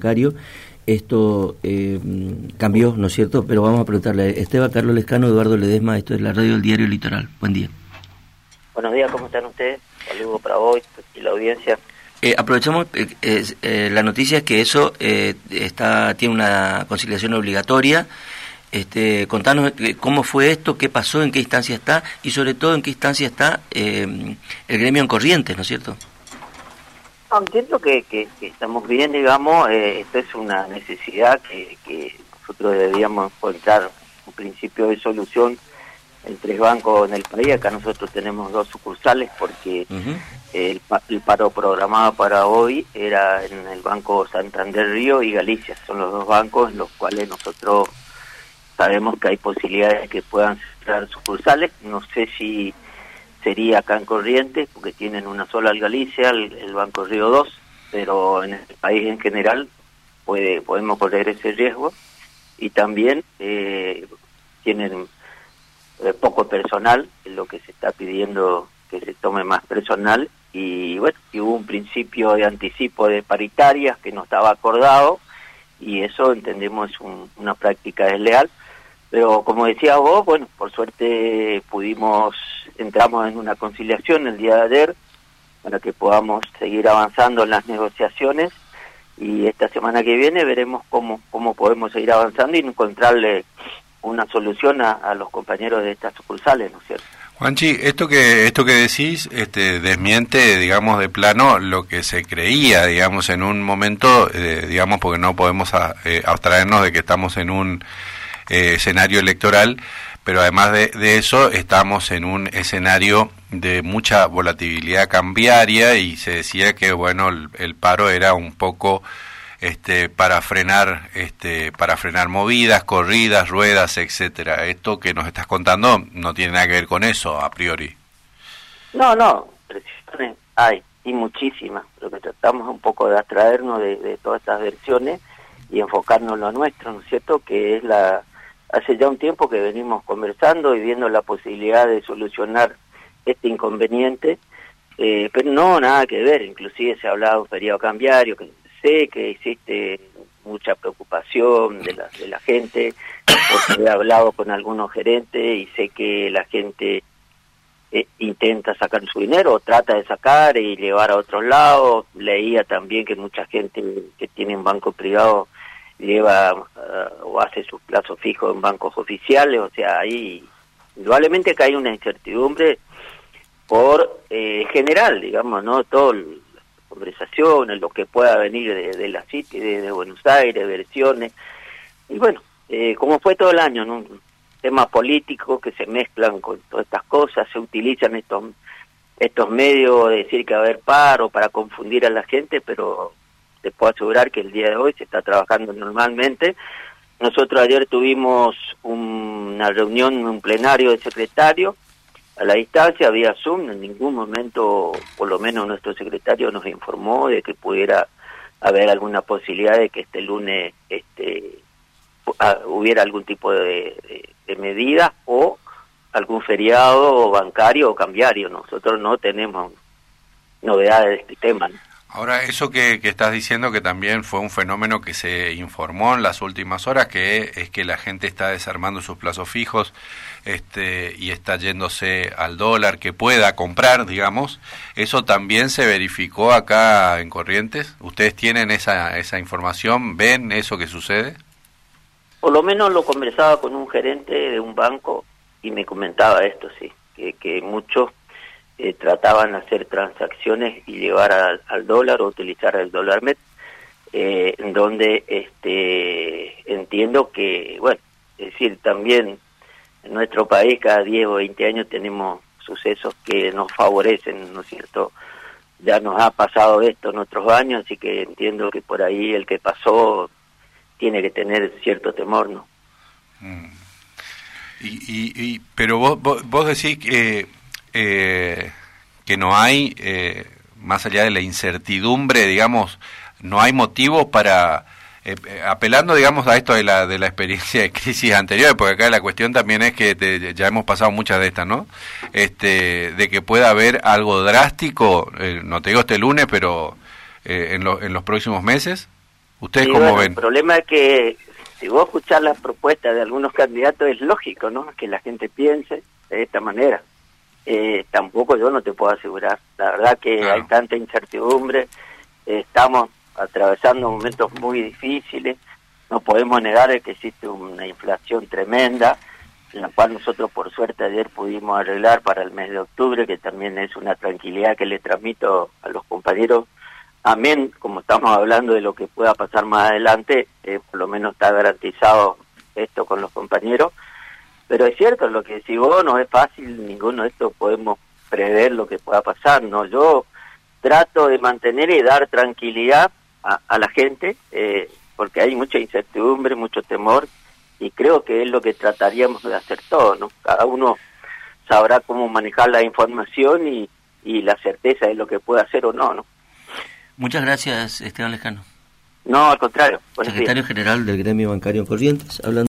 bancario. Esto eh, cambió, ¿no es cierto? Pero vamos a preguntarle a Esteban Carlos Lescano, Eduardo Ledesma, esto es la radio del diario Litoral. Buen día. Buenos días, ¿cómo están ustedes? Saludos para hoy y la audiencia. Eh, aprovechamos eh, la noticia es que eso está tiene una conciliación obligatoria. Este, contanos cómo fue esto, qué pasó, en qué instancia está y sobre todo en qué instancia está el gremio en Corrientes, ¿no es cierto? Entiendo que, que, estamos bien, digamos, eh, esto es una necesidad que, que nosotros deberíamos encontrar un principio de solución en tres bancos en el país. Acá nosotros tenemos dos sucursales porque el, el, paro programado para hoy era en el Banco Santander Río y Galicia. Son los dos bancos en los cuales nosotros sabemos que hay posibilidades de que puedan cerrar sucursales. No sé si sería acá en Corrientes, porque tienen una sola al Galicia, el, Banco Río 2, pero en el país en general puede podemos correr ese riesgo. Y también eh, tienen eh, poco personal, lo que se está pidiendo que se tome más personal. Y bueno, y hubo un principio de anticipo de paritarias que no estaba acordado y eso entendemos es una práctica desleal. Pero como decía vos, bueno, por suerte pudimos, entramos en una conciliación el día de ayer para que podamos seguir avanzando en las negociaciones y esta semana que viene veremos cómo, cómo podemos seguir avanzando y encontrarle una solución a, los compañeros de estas sucursales, ¿no es cierto? Juanchi, esto que esto que decís este, desmiente, digamos, de plano lo que se creía, digamos, en un momento, eh, digamos, porque no podemos eh, abstraernos de que estamos en un eh, escenario electoral, pero además de, eso estamos en un escenario de mucha volatilidad cambiaria y se decía que bueno el, paro era un poco este para frenar este para frenar movidas, corridas, ruedas, etcétera. Esto que nos estás contando no tiene nada que ver con eso a priori. No, no, hay y muchísimas. Lo que tratamos un poco de atraernos de, de todas estas versiones y enfocarnos en lo nuestro, ¿no es cierto? Que es la hace ya un tiempo que venimos conversando y viendo la posibilidad de solucionar este inconveniente, eh, pero no, nada que ver, inclusive se ha hablado de un periodo cambiario, que sé que existe mucha preocupación de la, de la gente, porque he hablado con algunos gerentes y sé que la gente eh, intenta sacar su dinero o trata de sacar y llevar a otros lados. Leía también que mucha gente que tiene un banco privado lleva uh, o hace sus plazos fijos en bancos oficiales, o sea, ahí indudablemente que hay una incertidumbre por eh, general, digamos, ¿no? Todo las conversaciones, lo que pueda venir de, la City, de, Buenos Aires, versiones, y bueno, eh, como fue todo el año, ¿no? temas políticos que se mezclan con todas estas cosas, se utilizan estos estos medios de decir que va a haber paro para confundir a la gente, pero te puedo asegurar que el día de hoy se está trabajando normalmente. Nosotros ayer tuvimos una reunión, un plenario de secretario a la distancia, había Zoom, en ningún momento, por lo menos nuestro secretario nos informó de que pudiera haber alguna posibilidad de que este lunes este, hubiera algún tipo de, de medida o algún feriado bancario o cambiario. Nosotros no tenemos novedades de este tema. ¿no? Ahora, eso que, estás diciendo que también fue un fenómeno que se informó en las últimas horas, que es que la gente está desarmando sus plazos fijos este, y está yéndose al dólar que pueda comprar, digamos, ¿eso también se verificó acá en Corrientes? ¿Ustedes tienen esa, esa información? ¿Ven eso que sucede? Por lo menos lo conversaba con un gerente de un banco y me comentaba esto, sí, que, que muchos eh, trataban de hacer transacciones y llevar al, dólar o utilizar el dólar met, eh, donde este, entiendo que, bueno, es decir, también en nuestro país cada 10 o 20 años tenemos sucesos que nos favorecen, ¿no es cierto? Ya nos ha pasado esto en otros años, así que entiendo que por ahí el que pasó tiene que tener cierto temor, ¿no? Mm. Y, y, pero vos, vos decís que eh, que no hay, eh, más allá de la incertidumbre, digamos, no hay motivo para, eh, apelando, digamos, a esto de la, de la experiencia de crisis anteriores, porque acá la cuestión también es que ya hemos pasado muchas de estas, ¿no? Este, de que pueda haber algo drástico, no te digo este lunes, pero en, en los próximos meses. ¿Ustedes cómo ven? El problema es que si vos escuchás las propuestas de algunos candidatos es lógico, ¿no? Que la gente piense de esta manera. Eh, tampoco yo no te puedo asegurar. La verdad que hay tanta incertidumbre, estamos atravesando momentos muy difíciles, no podemos negar que existe una inflación tremenda, la cual nosotros por suerte ayer pudimos arreglar para el mes de octubre, que también es una tranquilidad que le transmito a los compañeros. Amén, como estamos hablando de lo que pueda pasar más adelante, eh, por lo menos está garantizado esto con los compañeros. Pero es cierto, lo que decís vos no es fácil, ninguno de estos podemos prever lo que pueda pasar, ¿no? Yo trato de mantener y dar tranquilidad a, la gente, eh, porque hay mucha incertidumbre, mucho temor, y creo que es lo que trataríamos de hacer todos, ¿no? Cada uno sabrá cómo manejar la información y, y la certeza de lo que puede hacer o no, ¿no? Muchas gracias, Esteban Lejano. No, al contrario. Secretario General del Gremio Bancario en Corrientes, hablando